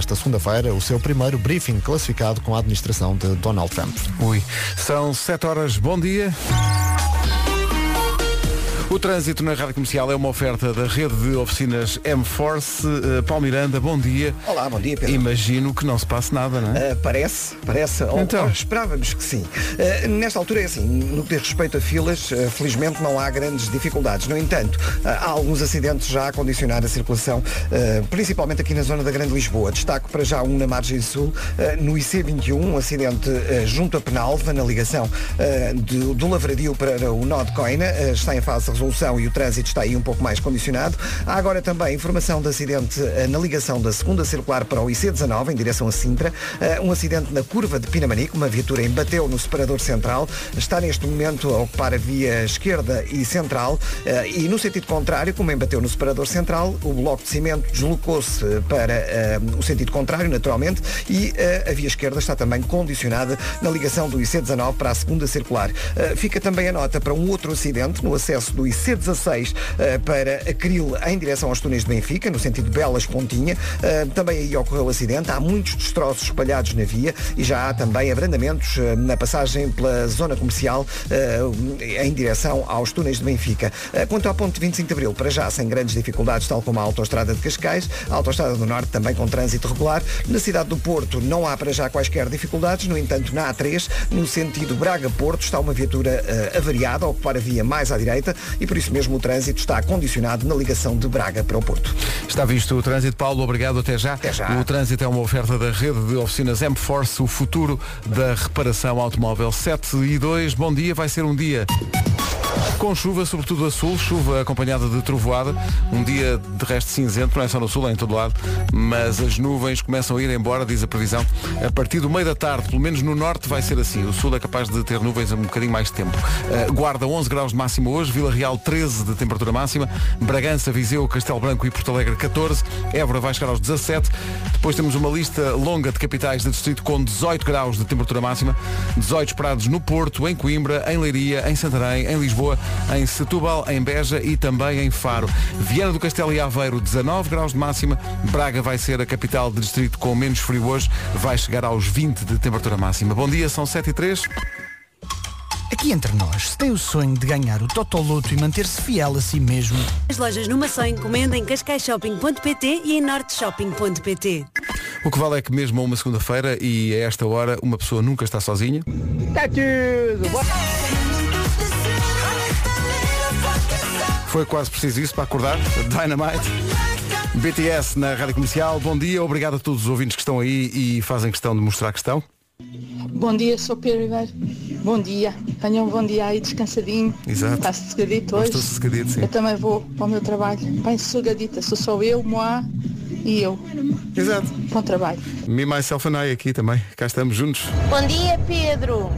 desta segunda-feira o seu primeiro briefing classificado com a administração de Donald Trump. Ui, são 7 horas, bom dia. O trânsito na Rádio Comercial é uma oferta da rede de oficinas M-Force. Uh, Paulo Miranda, bom dia. Olá, bom dia, Pedro. Imagino que não se passe nada, não é? Uh, parece, parece. Então. Ou, esperávamos que sim. Uh, nesta altura é assim, no que diz respeito a filas, felizmente não há grandes dificuldades. No entanto, há alguns acidentes já a condicionar a circulação, principalmente aqui na zona da Grande Lisboa. Destaco para já um na margem sul, no IC21, um acidente junto a Penalva, na ligação do, do Lavradio para o nó de Coina. está em fase e o trânsito está aí um pouco mais condicionado. Há agora também informação de acidente eh, na ligação da segunda circular para o IC19, em direção a Sintra. Eh, um acidente na curva de Pinamanico, uma viatura embateu no separador central. Está neste momento a ocupar a via esquerda e central. Eh, e no sentido contrário, como embateu no separador central, o bloco de cimento deslocou-se para o sentido contrário, naturalmente, e a via esquerda está também condicionada na ligação do IC19 para a segunda circular. Fica também a nota para um outro acidente no acesso do IC16 uh, para Acril em direção aos túneis de Benfica, no sentido Belas Pontinha. Uh, também aí ocorreu o acidente. Há muitos destroços espalhados na via e já há também abrandamentos uh, na passagem pela zona comercial em direção aos túneis de Benfica. quanto ao ponto de 25 de Abril, para já sem grandes dificuldades, tal como a autoestrada de Cascais, a autoestrada do Norte também com trânsito regular. Na cidade do Porto não há para já quaisquer dificuldades, no entanto na A3, no sentido Braga-Porto, está uma viatura avariada a ocupar a via mais à direita e por isso mesmo o trânsito está condicionado na ligação de Braga para o Porto. Está visto o trânsito, Paulo, obrigado, até já. Até já. O trânsito é uma oferta da rede de oficinas M-Force, o futuro da reparação automóvel 7 e 2. Bom dia, vai ser um dia com chuva, sobretudo a sul, chuva acompanhada de trovoada, um dia de resto cinzento, não é só no sul, é em todo lado, mas as nuvens começam a ir embora, diz a previsão, a partir do meio da tarde, pelo menos no norte vai ser assim, o sul é capaz de ter nuvens um bocadinho mais de tempo. Uh, Guarda 11 graus de máximo hoje, Vila Real 13 de temperatura máxima, Bragança, Viseu, Castelo Branco e Porto Alegre 14, Évora vai chegar aos 17, depois temos uma lista longa de capitais de distrito com 18 graus de temperatura máxima, 18 esperados no Porto, em Coimbra, em Leiria, em Santarém, em Lisboa, em Setúbal, em Beja e também em Faro. Viana do Castelo e Aveiro, 19 graus de máxima. Braga vai ser a capital de distrito com menos frio hoje, vai chegar aos 20 de temperatura máxima. Bom dia, são 7 e 3. Aqui entre nós, se tem o sonho de ganhar o Totoloto e manter-se fiel a si mesmo. As lojas numa só encomenda em cascaishopping.pt e em norteshopping.pt. O que vale é que mesmo a uma segunda-feira e a esta hora uma pessoa nunca está sozinha. Está tudo! Foi quase preciso isso para acordar. Dynamite. BTS na Rádio Comercial. Bom dia, obrigado a todos os ouvintes que estão aí e fazem questão de mostrar que estão. Bom dia, sou Pedro Ribeiro. Bom dia. Tenham um bom dia aí, descansadinho. Exato. Está sossegadito hoje. Estou sossegadito, sim. Eu também vou para o meu trabalho. Bem sossegadita. Sou só eu, Moá e eu. Exato. Bom trabalho. Me, myself and I aqui também. Cá estamos juntos. Bom dia, Pedro.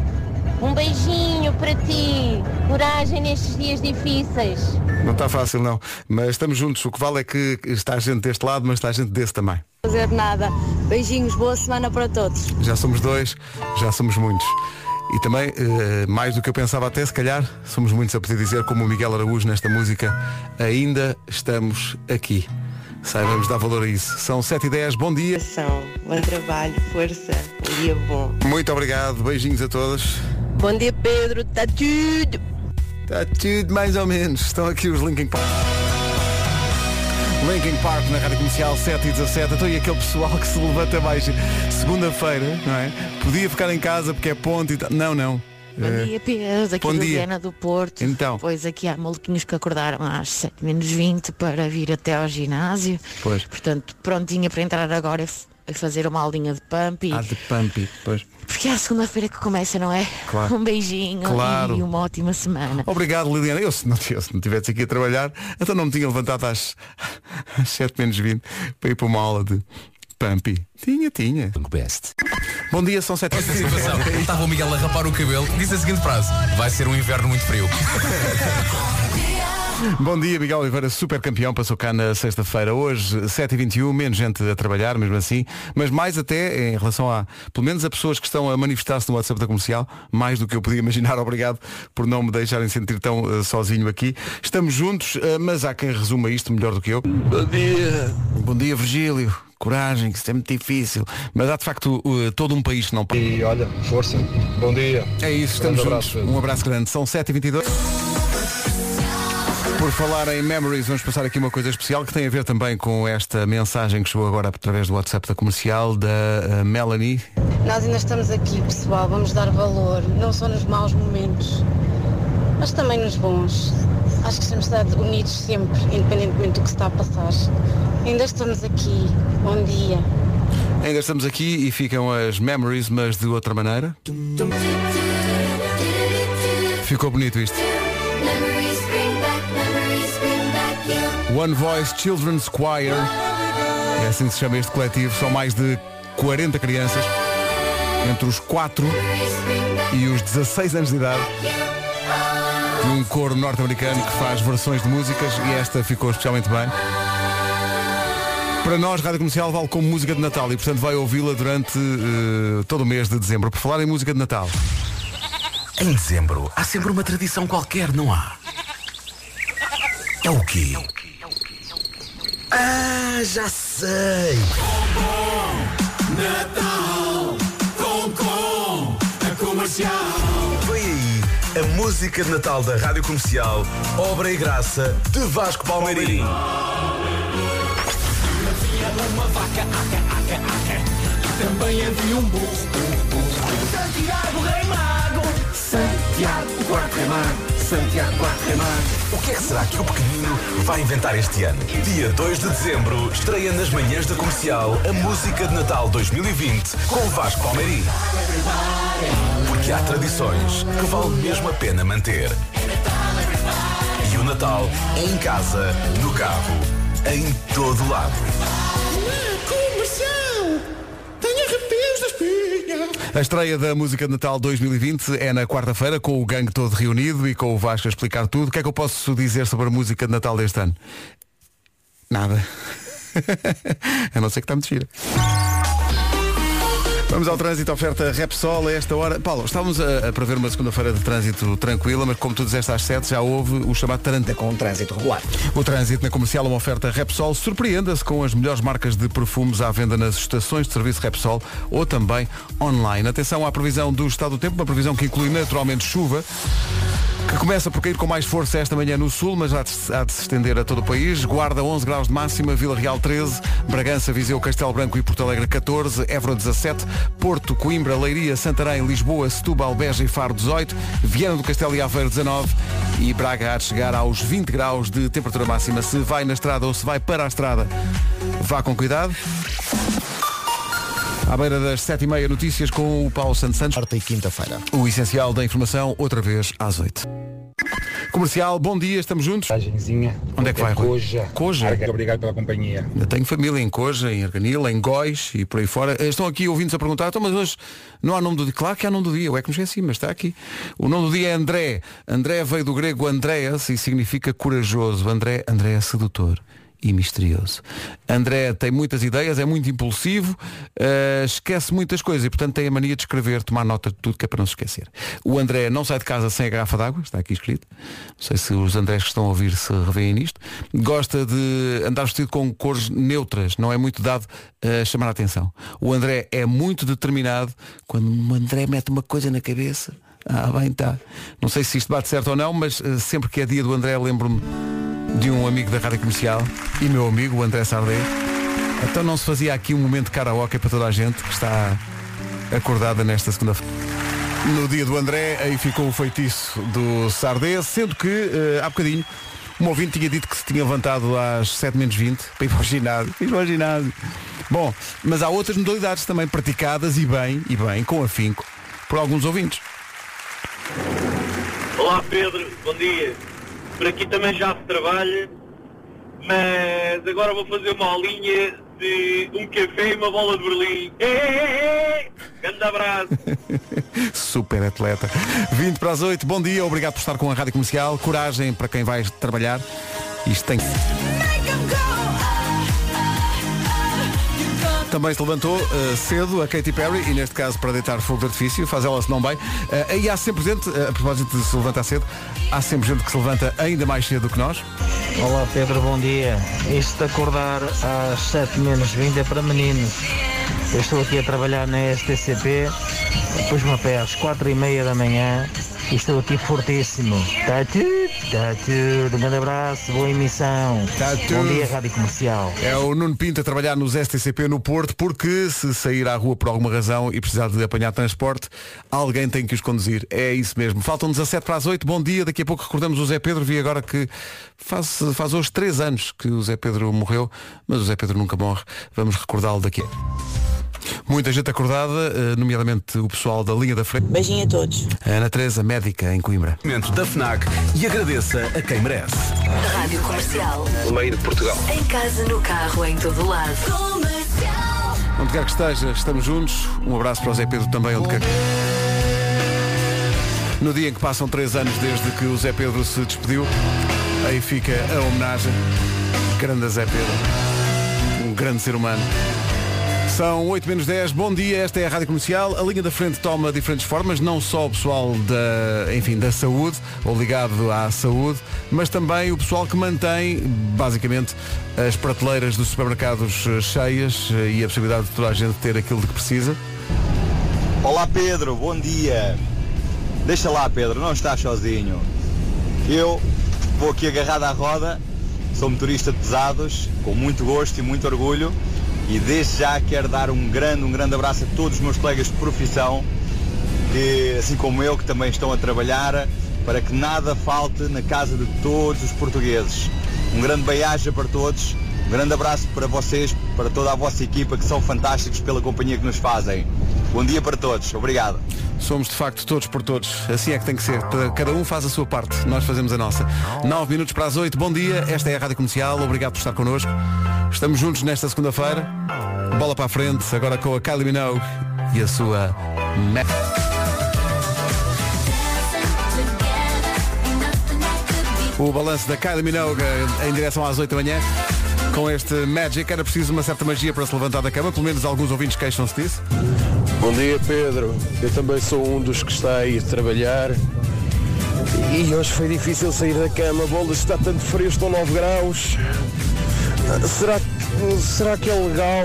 Um beijinho para ti. Coragem nestes dias difíceis. Não está fácil não, mas estamos juntos. O que vale é que está a gente deste lado, mas está a gente desse também. Fazer nada. Beijinhos, boa semana para todos. Já somos dois, já somos muitos. E também, uh, mais do que eu pensava até, se calhar, somos muitos a poder dizer, como o Miguel Araújo nesta música, ainda estamos aqui. Saibamos dar valor a isso. São 7 e 10 bom dia. Bom trabalho, força, um dia bom. Muito obrigado, beijinhos a todos. Bom dia, Pedro. Está tudo. Está tudo mais ou menos. Estão aqui os Linkin Park. Linkin Park na Rádio Comercial 7 e 17. Então e aquele pessoal que se levanta mais segunda-feira, não é? Podia ficar em casa porque é ponto e tal. Não, não. Bom uh, dia, Pedro, aqui bom do do Porto. Então. Pois aqui há maluquinhos que acordaram às 7 menos 20 para vir até ao ginásio. Pois. Portanto, prontinha para entrar agora e fazer uma aulinha de pump. E... Ah, de pump, pois. Porque é a segunda-feira que começa, não é? Claro. Um beijinho claro. e uma ótima semana. Obrigado, Liliana. Eu se não, eu, se não tivesse aqui a trabalhar, então não me tinha levantado às, às 7 menos 20 para ir para uma aula de Pampi. Tinha, tinha. Best. Bom dia, são 7 h Estava o Miguel a rapar o cabelo e disse a seguinte frase. Vai ser um inverno muito frio. Bom dia, Miguel Oliveira, super campeão, passou cá na sexta-feira. Hoje, 7h21, menos gente a trabalhar, mesmo assim, mas mais até em relação a, pelo menos a pessoas que estão a manifestar-se no WhatsApp da comercial, mais do que eu podia imaginar. Obrigado por não me deixarem sentir tão uh, sozinho aqui. Estamos juntos, uh, mas há quem resuma isto melhor do que eu. Bom dia. Bom dia, Virgílio. coragem, que isto é muito difícil. Mas há de facto uh, todo um país que não pode. E olha, força, bom dia. É isso, estamos juntos. abraço, um abraço grande. São 7h22. Por falar em Memories, vamos passar aqui uma coisa especial que tem a ver também com esta mensagem que chegou agora através do WhatsApp da comercial da uh, Melanie. Nós ainda estamos aqui, pessoal, vamos dar valor, não só nos maus momentos, mas também nos bons. Acho que estar unidos sempre, independentemente do que se está a passar. Ainda estamos aqui. Bom dia. Ainda estamos aqui e ficam as Memories, mas de outra maneira. Ficou bonito isto. One Voice Children's Choir. É assim que se chama este coletivo. São mais de 40 crianças, entre os 4 e os 16 anos de idade. De um coro norte-americano que faz versões de músicas e esta ficou especialmente bem. Para nós, Rádio Comercial vale como música de Natal e, portanto, vai ouvi-la durante eh, todo o mês de dezembro. Por falar em música de Natal. Em dezembro, há sempre uma tradição qualquer, não há? É o quê? Ah, já sei! Natal com com a comercial. Vem aí a música de Natal da Rádio Comercial, obra e graça de Vasco Palmeirim. Uma vaca, aca, aca, aca. E também havia um burro, burro, burro. Santiago Rei Mago. Santiago, o quarto rei mago. Santiago, mago. O que é que será que o pequenino vai inventar este ano? Dia 2 de dezembro, estreia nas manhãs da comercial a música de Natal 2020 com Vasco Palmeirim. Porque há tradições que vale mesmo a pena manter. E o Natal é em casa, no carro, em todo lado. A estreia da música de Natal 2020 é na quarta-feira, com o gangue todo reunido e com o Vasco a explicar tudo. O que é que eu posso dizer sobre a música de Natal deste ano? Nada. a não ser que está muito gira. Vamos ao trânsito, oferta Repsol a esta hora. Paulo, estávamos a, a prever uma segunda-feira de trânsito tranquila, mas como tu disseste às 7 já houve o chamado Tarantino. Com um trânsito regular. O trânsito na comercial, uma oferta Repsol. Surpreenda-se com as melhores marcas de perfumes à venda nas estações de serviço Repsol ou também online. Atenção à previsão do estado do tempo, uma previsão que inclui naturalmente chuva. Que começa por cair com mais força esta manhã no sul, mas há de, há de se estender a todo o país. Guarda 11 graus de máxima, Vila Real 13, Bragança, Viseu, Castelo Branco e Porto Alegre 14, Évora 17, Porto, Coimbra, Leiria, Santarém, Lisboa, Setúbal, Beja e Faro 18, Viana do Castelo e Aveiro 19 e Braga há de chegar aos 20 graus de temperatura máxima. Se vai na estrada ou se vai para a estrada, vá com cuidado. À beira das 7h30 notícias com o Paulo Santos Santos. Quarta e quinta-feira. O essencial da informação, outra vez às 8. Comercial, bom dia, estamos juntos. Onde é que vai? Coja. Coja? Arga, Obrigado pela companhia. Eu tenho família em Coja, em Arganil, em Góis e por aí fora. Eh, Estão aqui ouvintes a perguntar, então, mas hoje não há nome do dia. Claro que há nome do dia, eu é que me esqueci, mas está aqui. O nome do dia é André. André veio do grego Andreas e significa corajoso. André, André é sedutor e misterioso. André tem muitas ideias, é muito impulsivo, eh, esquece muitas coisas e, portanto, tem a mania de escrever, tomar nota de tudo que é para não se esquecer. O André não sai de casa sem a garrafa d'água, está aqui escrito. Não sei se os Andrés que estão a ouvir se revêem nisto. Gosta de andar vestido com cores neutras, não é muito dado a chamar a atenção. O André é muito determinado. Quando o André mete uma coisa na cabeça, ah, bem está. Não sei se isto bate certo ou não, mas eh, sempre que é dia do André lembro-me um amigo da rádio comercial e meu amigo, o André Sardé. Então não se fazia aqui um momento de karaoke para toda a gente que está acordada nesta segunda-feira. No dia do André, aí ficou o feitiço do Sardé, sendo que eh, há bocadinho um ouvinte tinha dito que se tinha levantado às 7 menos 20 para ir para o ginásio. Ir para o ginásio. Bom, mas há outras modalidades também praticadas e bem, e bem, com afinco, por alguns ouvintes. Olá Pedro, bom dia. Por aqui também já se trabalha, mas agora vou fazer uma aulinha de um café e uma bola de Berlim. Grande abraço. Super atleta. 20 para as 8, bom dia, obrigado por estar com a Rádio Comercial. Coragem para quem vai trabalhar. Isto tem que. Também se levantou uh, cedo a Katy Perry e neste caso para deitar fogo de artifício, faz ela se não bem. Uh, aí há sempre gente, uh, a propósito de se levantar cedo, há sempre gente que se levanta ainda mais cedo do que nós. Olá Pedro, bom dia. Isto de acordar às 7 menos 20 é para meninos. Eu estou aqui a trabalhar na STCP, pus-me a pé às 4 e meia da manhã e estou aqui fortíssimo. Tá tudo, tá tudo. Um grande abraço, boa emissão. Bom dia, Rádio Comercial. É o Nuno Pinto a trabalhar nos STCP no Porto, porque se sair à rua por alguma razão e precisar de apanhar transporte, alguém tem que os conduzir. É isso mesmo. Faltam 17 para as 8. Bom dia. Daqui a pouco recordamos o Zé Pedro. Vi agora que faz, faz hoje 3 anos que o Zé Pedro morreu, mas o Zé Pedro nunca morre. Vamos recordá-lo daqui. Muita gente acordada, eh, nomeadamente o pessoal da linha da frente. Beijinho a todos. A Ana Teresa, médica em Coimbra. da FNAC e agradeça a quem merece. Rádio Comercial. Meio de Portugal. Em casa, no carro, em todo lado. Comercial. Onde quer que esteja, estamos juntos. Um abraço para o Zé Pedro também, onde quer que... No dia em que passam três anos desde que o Zé Pedro se despediu, aí fica a homenagem. Grande Zé Pedro. Um grande ser humano. São 8 menos 10, bom dia, esta é a Rádio Comercial. A linha da frente toma diferentes formas, não só o pessoal da, enfim, da saúde, ou ligado à saúde, mas também o pessoal que mantém, basicamente, as prateleiras dos supermercados cheias e a possibilidade de toda a gente ter aquilo de que precisa. Olá Pedro, bom dia. Deixa lá Pedro, não estás sozinho. Eu vou aqui agarrado à roda, sou motorista de pesados, com muito gosto e muito orgulho e desde já quero dar um grande, um grande abraço a todos os meus colegas de profissão, que assim como eu, que também estão a trabalhar para que nada falte na casa de todos os portugueses. Um grande beijo para todos, um grande abraço para vocês, para toda a vossa equipa que são fantásticos pela companhia que nos fazem. Bom dia para todos, obrigado. Somos de facto todos por todos. Assim é que tem que ser. Cada um faz a sua parte. Nós fazemos a nossa. 9 minutos para as 8. Bom dia. Esta é a Rádio Comercial. Obrigado por estar connosco. Estamos juntos nesta segunda-feira. Bola para a frente. Agora com a Kylie Minogue e a sua. O balanço da Kylie Minogue em direção às 8 da manhã. Com este Magic era preciso uma certa magia para se levantar da cama, pelo menos alguns ouvintes queixam-se disso. Bom dia Pedro, eu também sou um dos que está aí a trabalhar e hoje foi difícil sair da cama, bolas está tanto frio, estão 9 graus. Será, será que é legal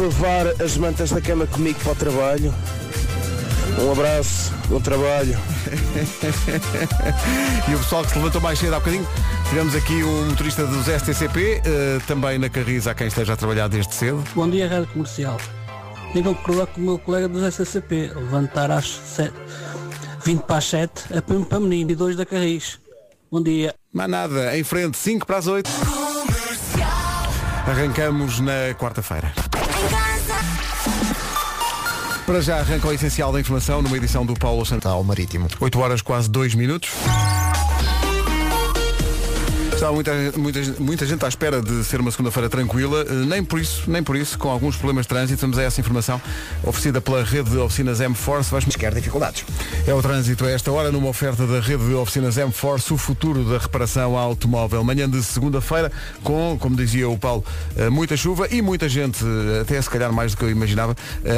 levar as mantas da cama comigo para o trabalho? Um abraço, bom trabalho. e o pessoal que se levantou mais cedo há bocadinho, tivemos aqui um motorista dos STCP, uh, também na Carris há quem esteja a trabalhar desde cedo. Bom dia, Rádio Comercial. Tenho que concordar com o meu colega dos STCP, levantar às 7, 20 para as 7, é para menino e dois da Carris. Bom dia. Mas nada, em frente, 5 para as 8. Arrancamos na quarta-feira. Para já arranca o essencial da informação numa edição do Paulo Santal Marítimo. 8 horas quase 2 minutos. Está muita, muita, muita gente à espera de ser uma segunda-feira tranquila, eh, nem por isso, nem por isso, com alguns problemas de trânsito, temos a essa informação oferecida pela rede de oficinas M-Force. Vais... Quer dificuldades. É o trânsito a esta hora, numa oferta da rede de oficinas M-Force, o futuro da reparação automóvel. Manhã de segunda-feira, com, como dizia o Paulo, eh, muita chuva e muita gente, eh, até se calhar mais do que eu imaginava,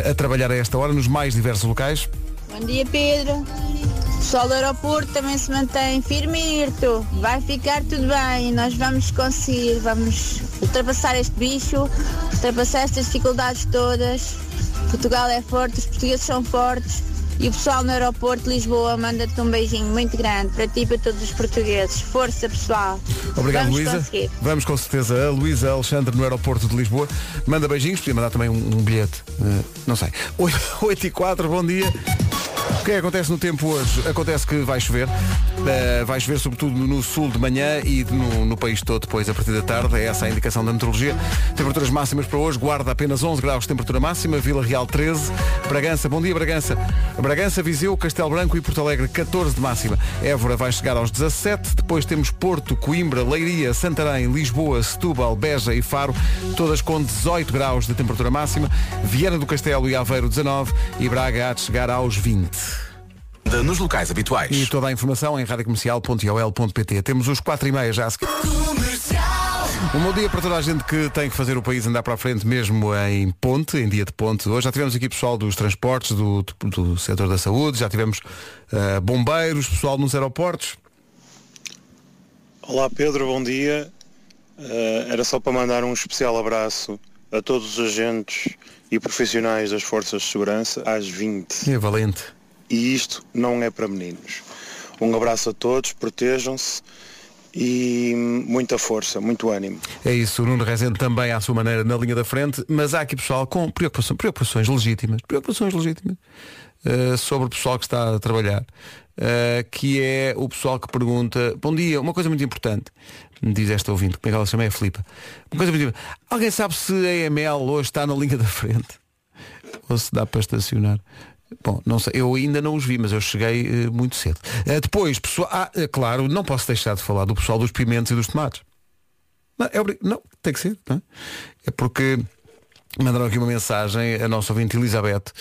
a trabalhar a esta hora nos mais diversos locais. Bom dia, Pedro. O pessoal do aeroporto também se mantém firme e irto. Vai ficar tudo bem. Nós vamos conseguir. Vamos ultrapassar este bicho, ultrapassar estas dificuldades todas. Portugal é forte, os portugueses são fortes. E o pessoal no aeroporto de Lisboa manda-te um beijinho muito grande para ti e para todos os portugueses. Força, pessoal. Obrigado, Vamos Luísa. conseguir. Vamos com certeza. A Luísa Alexandre no aeroporto de Lisboa. Manda beijinhos, podia mandar também um, um bilhete. Eh, não sei. 8, 8 e 4, bom dia. Que acontece no tempo hoje? Acontece que vai chover. Eh, vai chover sobretudo no sul de manhã e no, no país todo depois a partir da tarde. É essa a indicação da meteorologia. Temperaturas máximas para hoje. Guarda apenas 11 graus de temperatura máxima. Vila Real 13. Bragança, bom dia Bragança. Bragança, Viseu, Castelo Branco e Porto Alegre 14 de máxima. Évora vai chegar aos 17. Depois temos Porto, Coimbra, Leiria, Santarém, Lisboa, Setúbal, Beja e Faro. Todas com 18 graus de temperatura máxima. Viana do Castelo e Aveiro 19. E Braga há de chegar aos 20. Nos locais habituais. E toda a informação em radiocomercial.ol.pt. Temos os 4 e meia já a seguir. Um bom dia para toda a gente que tem que fazer o país andar para a frente mesmo em ponte, em dia de ponte. Hoje já tivemos aqui pessoal dos transportes, do, do setor da saúde, já tivemos uh, bombeiros, pessoal nos aeroportos. Olá Pedro, bom dia. Eh, era só para mandar um especial abraço a todos os agentes e profissionais das forças de segurança às 20. É valente. E isto não é para meninos. Um abraço a todos, protejam-se e muita força, muito ânimo. É isso, o Nuno Rezende também à sua maneira na linha da frente, mas há aqui pessoal com preocupação, preocupações legítimas, preocupações legítimas eh, sobre o pessoal que está a trabalhar, eh, que é o pessoal que pergunta, bom dia, uma coisa muito importante, me diz esta ouvinte, como é que ela se chama? É Filipa. Uma coisa muito importante. Alguém sabe se a EML hoje está na linha da frente? Ou se dá para estacionar? Bom, não sei, eu ainda não os vi, mas eu cheguei eh, muito cedo. Eh, depois, pessoal, ah, eh, claro, não posso deixar de falar do pessoal dos pimentos e dos tomates. Não, é obri- não tem que ser, não é? É porque mandaram aqui uma mensagem a nossa ouvinte Elizabeth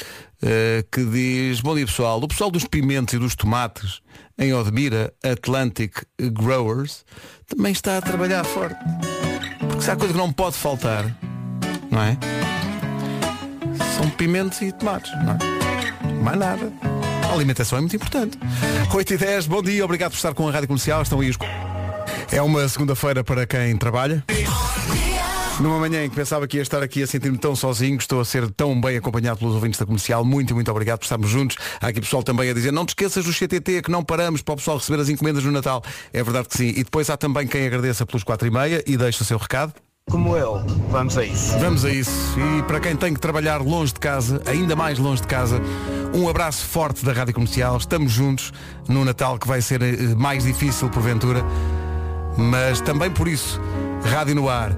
que diz, bom dia pessoal, o pessoal dos pimentos e dos tomates em Odmira, Atlantic Growers, também está a trabalhar forte. Porque se há coisa que não pode faltar, não é? São pimentos e tomates, não é? Mais nada. A alimentação é muito importante. 8 e 10, bom dia, obrigado por estar com a Rádio Comercial. Estão aí os... É uma segunda-feira para quem trabalha. Numa manhã em que pensava que ia estar aqui a sentir-me tão sozinho, estou a ser tão bem acompanhado pelos ouvintes da comercial. Muito, muito obrigado por estarmos juntos. Há aqui pessoal também a dizer, não te esqueças do CTT, que não paramos para o pessoal receber as encomendas no Natal. É verdade que sim. E depois há também quem agradeça pelos 4 e meia e deixa o seu recado. Como eu, vamos a isso. Vamos a isso. E para quem tem que trabalhar longe de casa, ainda mais longe de casa, um abraço forte da Rádio Comercial. Estamos juntos no Natal que vai ser eh, mais difícil porventura, mas também por isso, Rádio no ar,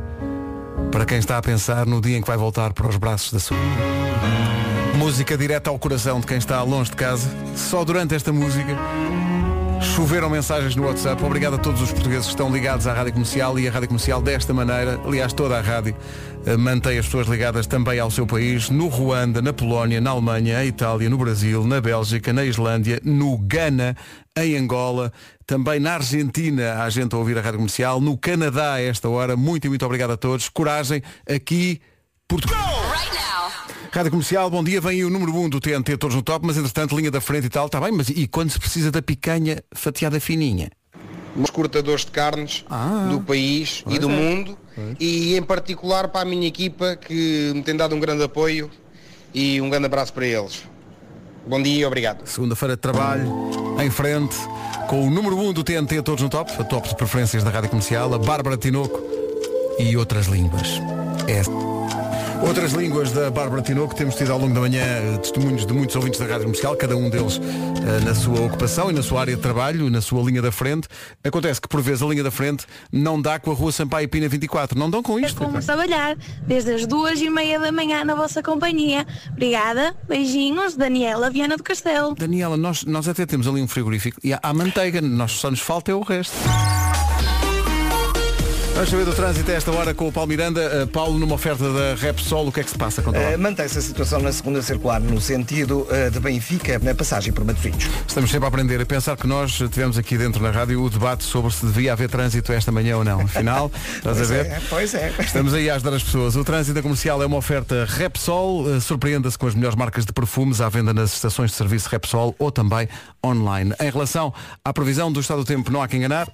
para quem está a pensar no dia em que vai voltar para os braços da sua. Música direta ao coração de quem está longe de casa. Só durante esta música choveram mensagens no WhatsApp. Obrigado a todos os portugueses que estão ligados à Rádio Comercial e a Rádio Comercial desta maneira, aliás toda a rádio, eh, mantém as pessoas ligadas também ao seu país, no Ruanda, na Polónia, na Alemanha, em Itália, no Brasil, na Bélgica, na Islândia, no Ghana, em Angola, também na Argentina, há gente a ouvir a Rádio Comercial, no Canadá a esta hora. Muito e muito obrigado a todos. Coragem, aqui, Portugal. Rádio Comercial, bom dia, vem aí o número 1 do TNT todos no top, mas entretanto linha da frente e tal, está bem, mas e quando se precisa da picanha fatiada fininha? Os cortadores de carnes do país Pois e do é. mundo e em particular para a minha equipa que me tem dado um grande apoio e um grande abraço para eles. Bom dia e obrigado. Segunda-feira de trabalho, em frente, com o número 1 do TNT todos no top, a top de preferências da Rádio Comercial, a Bárbara Tinoco e outras línguas. É. Outras línguas da Bárbara Tinoco, temos tido ao longo da manhã eh, testemunhos de muitos ouvintes da Rádio Comercial, cada um deles eh, na sua ocupação e na sua área de trabalho, na sua linha da frente. Acontece que por vezes a linha da frente não dá com a rua Sampaio Pina 24. Não dão com isto. Como trabalhar desde as duas e meia da manhã na vossa companhia. Obrigada, beijinhos, Daniela Viana do Castelo. Daniela, nós, nós até temos ali um frigorífico e há, há manteiga, nós só nos falta é o resto. Vamos saber do trânsito a esta hora com o Paulo Miranda. Uh, Paulo, numa oferta da Repsol, o que é que se passa? Conta lá. Eh, Mantém-se a situação na segunda circular no sentido eh, de Benfica, na passagem por Matosinhos. Estamos sempre a aprender a pensar que nós tivemos aqui dentro na rádio o debate sobre se devia haver trânsito esta manhã ou não. Afinal, estás a Pois ver? é, pois é. Estamos aí a ajudar as pessoas. O trânsito comercial é uma oferta Repsol. Uh, Surpreenda-se com as melhores marcas de perfumes à venda nas estações de serviço Repsol ou também online. Em relação à previsão do estado do tempo, não há que enganar.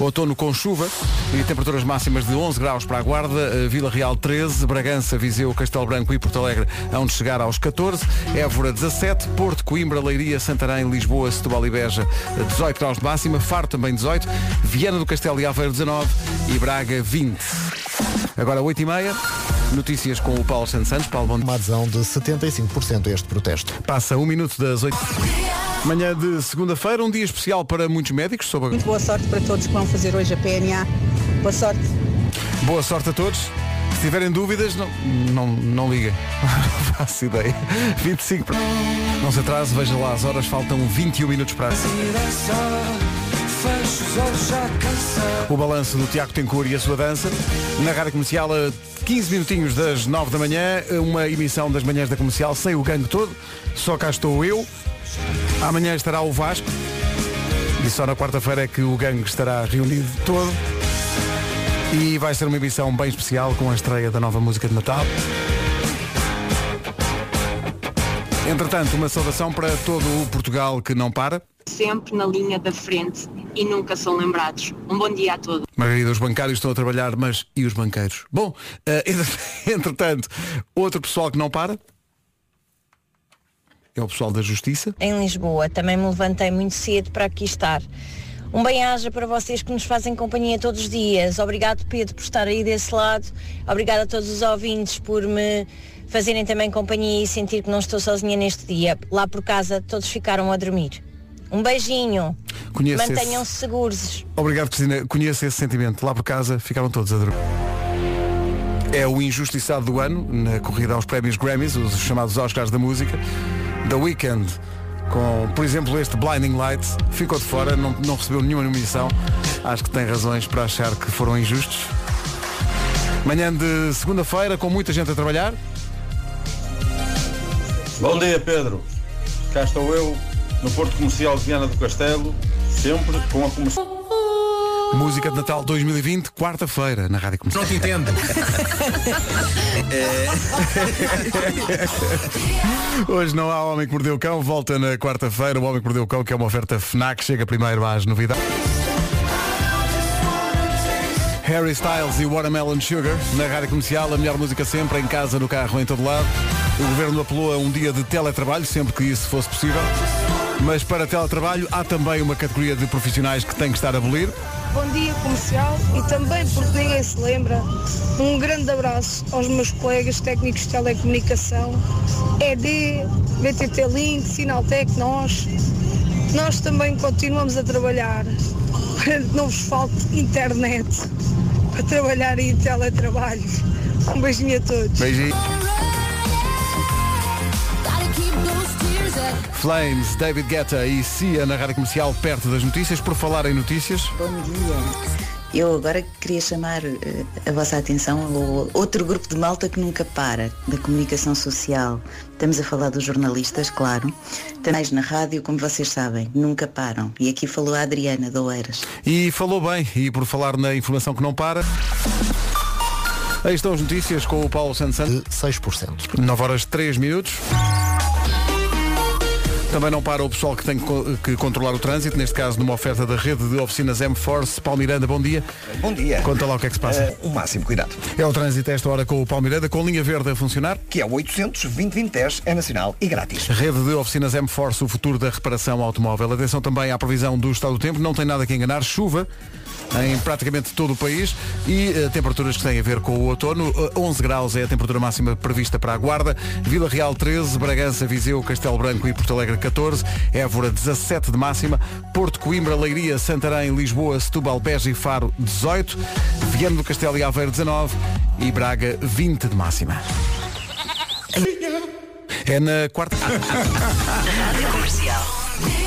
Outono com chuva e temperaturas máximas de 11 graus para a Guarda, eh, Vila Real 13, Bragança, Viseu, Castelo Branco e Porto Alegre onde chegar aos 14, Évora 17, Porto, Coimbra, Leiria, Santarém, Lisboa, Setúbal e Beja eh, 18 graus de máxima, Faro também 18, Viana do Castelo e Aveiro 19 e Braga 20. Agora 8 e meia, notícias com o Paulo Santos Santos. Paulo, bom Uma adesão de 75% a este protesto. Passa um minuto das 8. Manhã de segunda-feira, um dia especial para muitos médicos. Sob a... Muito boa sorte para todos que vão fazer hoje a PNA. Boa sorte. Boa sorte a todos. Se tiverem dúvidas, não, não, não liguem. Não faço ideia. 25. para- Não se atrase, veja lá as horas, faltam 21 minutos para. O balanço do Tiago Tencour e a sua dança. Na rádio comercial, a 15 minutinhos das 9 da manhã, uma emissão das manhãs da comercial sem o gangue todo. Só cá estou eu. Amanhã estará o Vasco. E só na quarta-feira é que o gangue estará reunido todo. E vai ser uma emissão bem especial com a estreia da nova música de Natal. Entretanto, uma saudação para todo o Portugal que não para. sempre na linha da frente e nunca são lembrados. Um bom dia a todos. Margarida, os bancários estão a trabalhar, mas e os banqueiros? Bom, eh, entretanto, outro pessoal que não para é o pessoal da Justiça. em Lisboa. Também me levantei muito cedo para aqui estar. Um bem-aja para vocês que nos fazem companhia todos os dias. Obrigado, Pedro, por estar aí desse lado. Obrigado a todos os ouvintes por me fazerem também companhia e sentir que não estou sozinha neste dia. Lá por casa todos ficaram a dormir. Um beijinho. Mantenham-se seguros. Obrigado, Cristina. Conheço esse sentimento. Lá por casa ficaram todos a dormir. É o injustiçado do ano, na corrida aos prémios Grammys, os chamados Oscars da música. The Weeknd, com, por exemplo, este Blinding Lights, ficou de fora, não, não recebeu nenhuma nomeação. Acho que tem razões para achar que foram injustos. Manhã de segunda-feira, com muita gente a trabalhar. Bom dia, Pedro. Cá estou eu, no Porto Comercial de Viana do Castelo, sempre com a comercial. Música de Natal 2020, quarta-feira, na Rádio Comercial. Não te entendo. Hoje não há Homem que Mordeu o Cão, volta na quarta-feira. O Homem que Mordeu o Cão, que é uma oferta FNAC, chega primeiro às novidades. Harry Styles e Watermelon Sugar, na rádio comercial, a melhor música sempre, em casa, no carro, em todo lado. O governo apelou a um dia de teletrabalho, sempre que isso fosse possível. Mas para teletrabalho há também uma categoria de profissionais que tem que estar a abolir. Bom dia comercial e também porque ninguém se lembra, um grande abraço aos meus colegas técnicos de telecomunicação, ED, BTT Link, Sinaltec, nós. Nós também continuamos a trabalhar para que não vos falte internet para trabalhar em teletrabalho. Um beijinho a todos. Beijinho. Flames, David Guetta e Cia na rádio comercial, perto das notícias. Por falar em notícias, Bom dia. Eu agora queria chamar eh, a vossa atenção ao outro grupo de malta que nunca para, da comunicação social. Estamos a falar dos jornalistas, claro. Também na rádio, como vocês sabem, nunca param. E aqui falou a Adriana de Oeiras. E falou bem, e por falar na informação que não para. Aí estão as notícias com o Paulo Santos Santos. 6%. 9 horas 3 minutos. Também não para o pessoal que tem que co- que controlar o trânsito, neste caso numa oferta da rede de oficinas M-Force. Paulo Miranda, bom dia. Bom dia. Conta lá o que é que se passa. Eh, o máximo cuidado. É o trânsito a esta hora com o Paulo Miranda, com linha verde a funcionar. Que é o 800 2010 é nacional e grátis. Rede de oficinas M-Force, o futuro da reparação automóvel. Atenção também à previsão do estado do tempo, não tem nada que enganar, chuva em praticamente todo o país e eh, temperaturas que têm a ver com o outono. Eh, 11 graus é a temperatura máxima prevista para a Guarda, Vila Real 13, Bragança, Viseu, Castelo Branco e Porto Alegre 14, Évora 17 de máxima, Porto Coimbra, Leiria, Santarém, Lisboa, Setúbal, Beja e Faro 18, Viana do Castelo e Aveiro 19 e Braga 20 de máxima. É na quarta.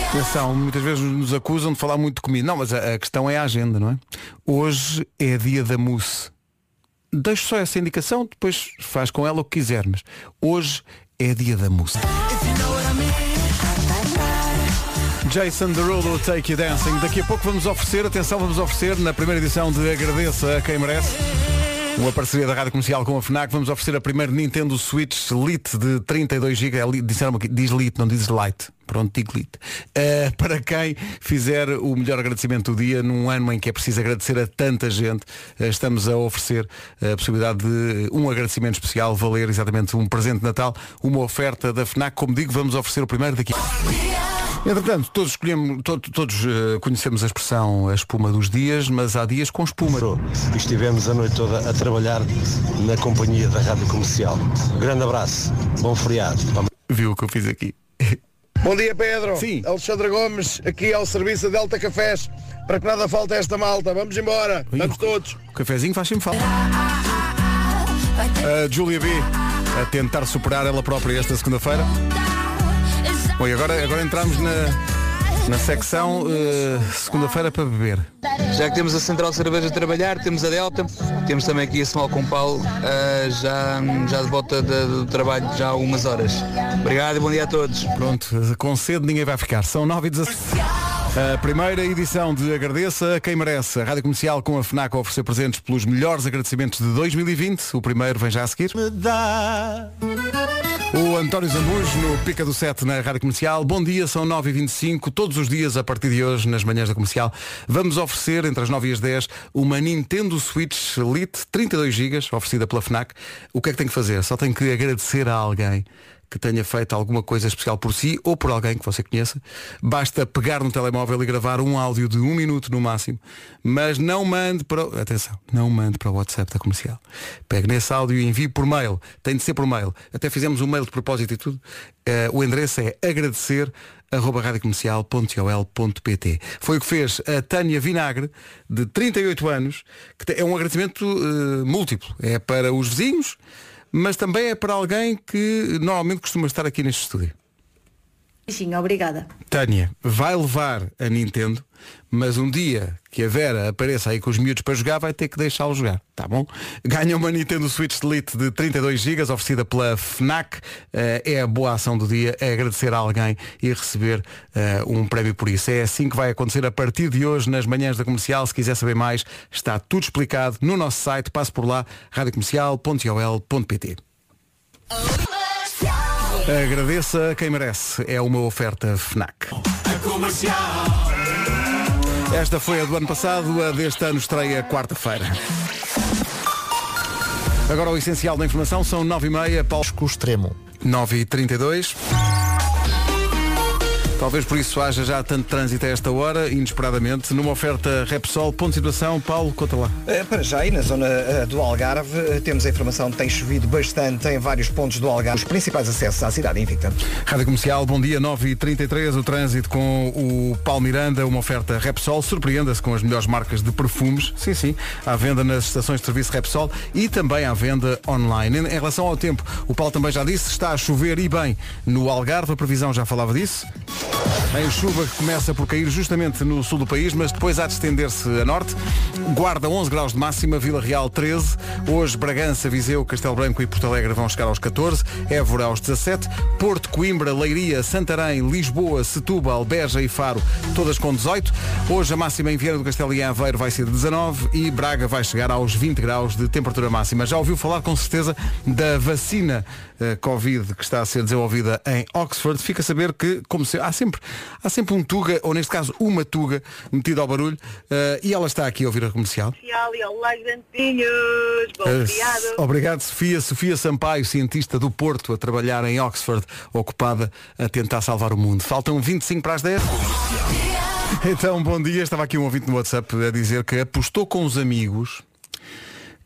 Atenção, muitas vezes nos acusam de falar muito de comida. Não, mas a, a questão é a agenda, não é? Hoje é dia da mousse. Deixo só essa indicação, depois faz com ela o que quiser, mas hoje é dia da mousse. Jason Derulo, Take You Dancing. Daqui a pouco vamos oferecer, atenção, vamos oferecer na primeira edição de Agradeça a quem merece. Uma parceria da Rádio Comercial com a FNAC. Vamos oferecer a primeira Nintendo Switch Lite de 32 GB. É Disseram aqui, diz Lite, não diz Lite. Pronto, digo Lite. Eh, para quem fizer o melhor agradecimento do dia, num ano em que é preciso agradecer a tanta gente, eh, estamos a oferecer a possibilidade de um agradecimento especial, valer exatamente um presente de Natal, uma oferta da FNAC. Como digo, vamos oferecer o primeiro daqui. Entretanto, todos escolhemos, to- todos eh, conhecemos a expressão a espuma dos dias, mas há dias com espuma. Estivemos a noite toda a trabalhar na companhia da Rádio Comercial. Grande abraço, bom feriado. Viu o que eu fiz aqui? Bom dia Pedro. Sim. Alexandre Gomes, aqui ao serviço da Delta Cafés, para que nada falte a esta malta. Vamos embora. Vamos todos. O cafezinho faz sempre falta. A Julia B a tentar superar ela própria esta segunda-feira. Bom, e agora, agora entramos na, na secção eh, segunda-feira para beber. Já que temos a Central Cerveja a trabalhar, temos a Delta, temos também aqui a Small com Paulo, ah, já, já de volta de- do trabalho já há algumas horas. Obrigado e bom dia a todos. Pronto, com sede ninguém vai ficar. São 9 e 17. A primeira edição de Agradeça a quem merece. A Rádio Comercial com a FNAC a oferecer presentes pelos melhores agradecimentos de 2020. O primeiro vem já a seguir. O António Zambujo no Pica do 7 na Rádio Comercial. Bom dia, são 9h25, todos os dias a partir de hoje, nas manhãs da Comercial. Vamos oferecer, entre as 9 e as 10, uma Nintendo Switch Lite 32 GB, oferecida pela FNAC. O que é que tem que fazer? Só tem que agradecer a alguém que tenha feito alguma coisa especial por si ou por alguém que você conheça. Basta pegar no telemóvel e gravar um áudio de um minuto no máximo, mas não mande para o... Atenção, não mande para o WhatsApp da comercial. Pegue nesse áudio e envie por mail. Tem de ser por mail. Até fizemos um mail de propósito e tudo. Eh, o endereço é agradecer arroba Foi o que fez a Tânia Vinagre, de 38 anos, que é um agradecimento eh, múltiplo. É para os vizinhos, mas também é para alguém que normalmente costuma estar aqui neste estúdio. Sim, obrigada. Tânia, vai levar a Nintendo, mas um dia que a Vera apareça aí com os miúdos para jogar, vai ter que deixá-lo jogar, tá bom? Ganha uma Nintendo Switch Lite de 32 GB, oferecida pela FNAC. Eh, é a boa ação do dia, é agradecer a alguém e receber eh, um prémio por isso. É assim que vai acontecer a partir de hoje, nas manhãs da comercial. Se quiser saber mais, está tudo explicado no nosso site. Passe por lá, radiocomercial.ol.pt. Agradeça a quem merece. É uma oferta FNAC. Esta foi a do ano passado, a deste ano estreia quarta-feira. Agora o essencial da informação são 9h30, Paulo extremo. 9h32. Talvez por isso haja já tanto trânsito a esta hora, inesperadamente, numa oferta Repsol. Ponto de situação, Paulo, conta lá. Eh, Para já, e na zona eh, do Algarve, eh, temos a informação que tem chovido bastante em vários pontos do Algarve, os principais acessos à cidade invicta. Rádio Comercial, bom dia, 9h33, o trânsito com o Paulo Miranda, uma oferta Repsol, surpreenda-se com as melhores marcas de perfumes, sim, sim, à venda nas estações de serviço Repsol e também à venda online. Em em relação ao tempo, o Paulo também já disse, está a chover e bem no Algarve, a previsão já falava disso. Em chuva que começa por cair justamente no sul do país, mas depois há de estender-se a norte. Guarda 11 graus de máxima, Vila Real 13. Hoje Bragança, Viseu, Castelo Branco e Porto Alegre vão chegar aos 14. Évora aos 17. Porto, Coimbra, Leiria, Santarém, Lisboa, Setúbal, Beja e Faro, todas com 18. Hoje a máxima em Vieira do Castelo e em Aveiro vai ser de 19 e Braga vai chegar aos 20 graus de temperatura máxima. Já ouviu falar com certeza da vacina Covid que está a ser desenvolvida em Oxford. Fica a saber que, como se, há sempre há sempre um tuga, ou neste caso uma tuga, metida ao barulho, eh, e ela está aqui a ouvir a comercial. Comercial e olá, grantinhos. Bom Eh. Obrigado, Sofia. Sofia Sampaio, cientista do Porto, a trabalhar em Oxford, ocupada a tentar salvar o mundo. Faltam 25 para as 10. Então, bom dia. Estava aqui um ouvinte no WhatsApp a dizer que apostou com os amigos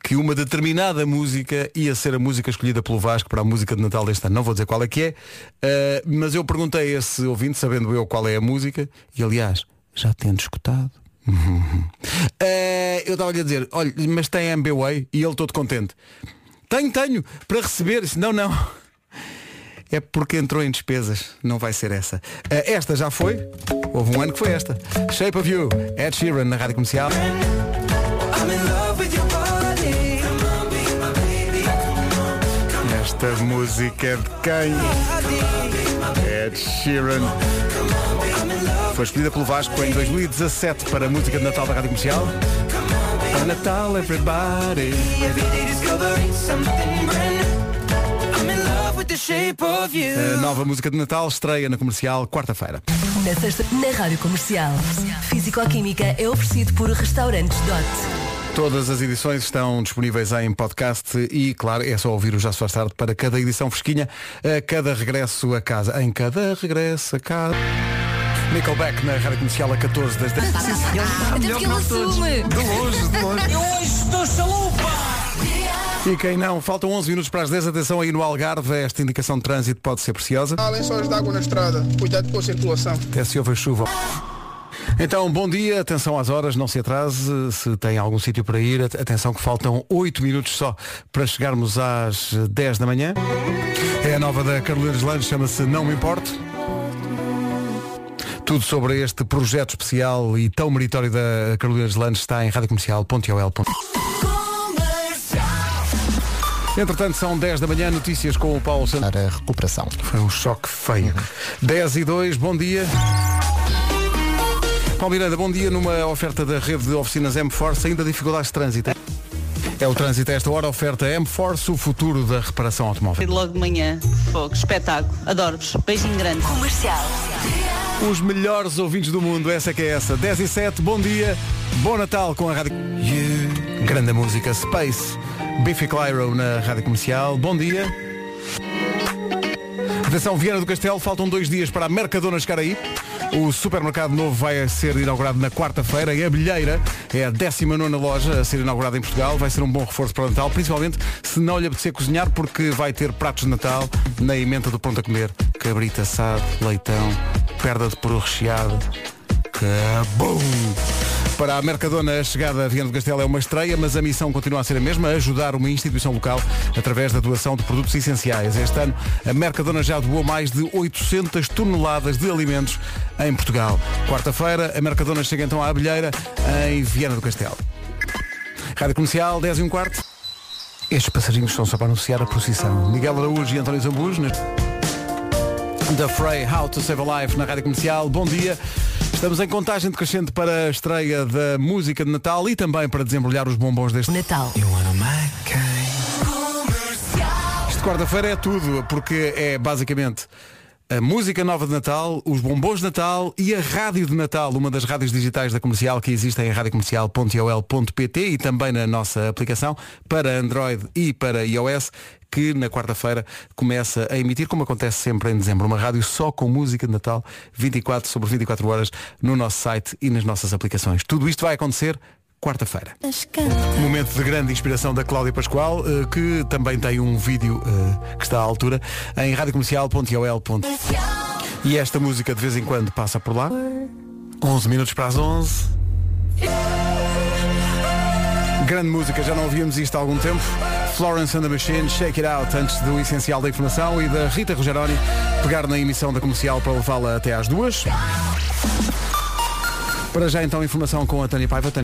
que uma determinada música ia ser a música escolhida pelo Vasco para a música de Natal deste ano. Não vou dizer qual é que é, eh, mas eu perguntei a esse ouvinte, sabendo eu qual é a música, e aliás, já tendo escutado. Eh, eu estava-lhe a dizer, olha, mas tem MBWay e ele todo contente. Tenho, tenho, para receber. Não, não. É porque entrou em despesas, não vai ser essa. Eh, esta já foi, houve um ano que foi esta. Shape of You, Ed Sheeran na Rádio Comercial. Esta música é de quem? Ed Sheeran. Foi escolhida pelo Vasco em 2017 para a música de Natal da Rádio Comercial. Para Natal, everybody. A nova música de Natal estreia na comercial quarta-feira. Na sexta, na Rádio Comercial. Físico-Química é oferecido por Restaurantes Dot. Todas as edições estão disponíveis em podcast e, claro, é só ouvir o Já se faz tarde para cada edição fresquinha, a cada regresso a casa. Em cada regresso a casa. Nickelback na Rádio Comercial a 14 das 10. Sim, senhor. Até porque ele assume. De longe, de longe. Eu hoje estou chalupa. E quem não, faltam 11 minutos para as 10. Atenção aí no Algarve, esta indicação de trânsito pode ser preciosa. Há lençóis de água na estrada. Cuidado com a circulação. Até se houve chuva. Então, bom dia, atenção às horas, não se atrase, se tem algum sítio para ir, at- atenção que faltam 8 minutos só para chegarmos às 10 da manhã. É a nova da Carolina Deslandes, chama-se Não Me Importo. Tudo sobre este projeto especial e tão meritório da Carolina Deslandes está em radiocomercial.ol.pt Entretanto, são 10 da manhã, notícias com o Paulo Santos. Para a recuperação. Foi um choque feio. 10 e 2, bom dia. Paulo Miranda, bom dia numa oferta da rede de oficinas M-Force, ainda dificuldades de trânsito. É o trânsito a esta hora, oferta M-Force, o futuro da reparação automóvel. Logo de manhã, fogo, espetáculo. Adoro-vos. Beijinho grande. Comercial. Os melhores ouvintes do mundo, essa que é essa. 10 e 7, bom dia, bom Natal com a Rádio... Grande música, Space, Biffy Clyro na Rádio Comercial, bom dia. Atenção, Viana do Castelo, faltam dois dias para a Mercadona chegar aí. O supermercado novo vai ser inaugurado na quarta-feira. E a Bilheira é a 19 loja a ser inaugurada em Portugal. Vai ser um bom reforço para o Natal, principalmente se não lhe apetecer cozinhar, porque vai ter pratos de Natal na emenda do pronto a comer. Cabrito assado, leitão, perda de peru recheado. Cabum! Para a Mercadona, a chegada a Viana do Castelo é uma estreia, mas a missão continua a ser a mesma, ajudar uma instituição local através da doação de produtos essenciais. Este ano, a Mercadona já doou mais de 800 toneladas de alimentos em Portugal. Quarta-feira, a Mercadona chega então à Abelheira, em Viana do Castelo. Rádio Comercial, 10 e um quarto. Estes passarinhos são só para anunciar a procissão. Miguel Araújo e António Zambus, na... da Frey How to Save a Life na Rádio Comercial. Bom dia. Estamos em contagem decrescente para a estreia da música de Natal e também para desembrulhar os bombons deste Natal. Isto quarta-feira é tudo, porque é basicamente a música nova de Natal, os bombons de Natal e a rádio de Natal, uma das rádios digitais da comercial que existem em radiocomercial.ol.pt e também na nossa aplicação para Android e para iOS que na quarta-feira começa a emitir, como acontece sempre em dezembro, uma rádio só com música de Natal 24 sobre 24 horas no nosso site e nas nossas aplicações. Tudo isto vai acontecer quarta-feira. Momento de grande inspiração da Cláudia Pascoal, eh, que também tem um vídeo eh, que está à altura em radiocomercial.ol.pt E esta música de vez em quando passa por lá. 11 minutos para as 11. Grande música, já não ouvíamos isto há algum tempo. Florence and the Machine, Shake It Out, antes do essencial da informação e da Rita Rogeroni pegar na emissão da comercial para levá-la até às duas. Para já então informação com a Tânia Paiva.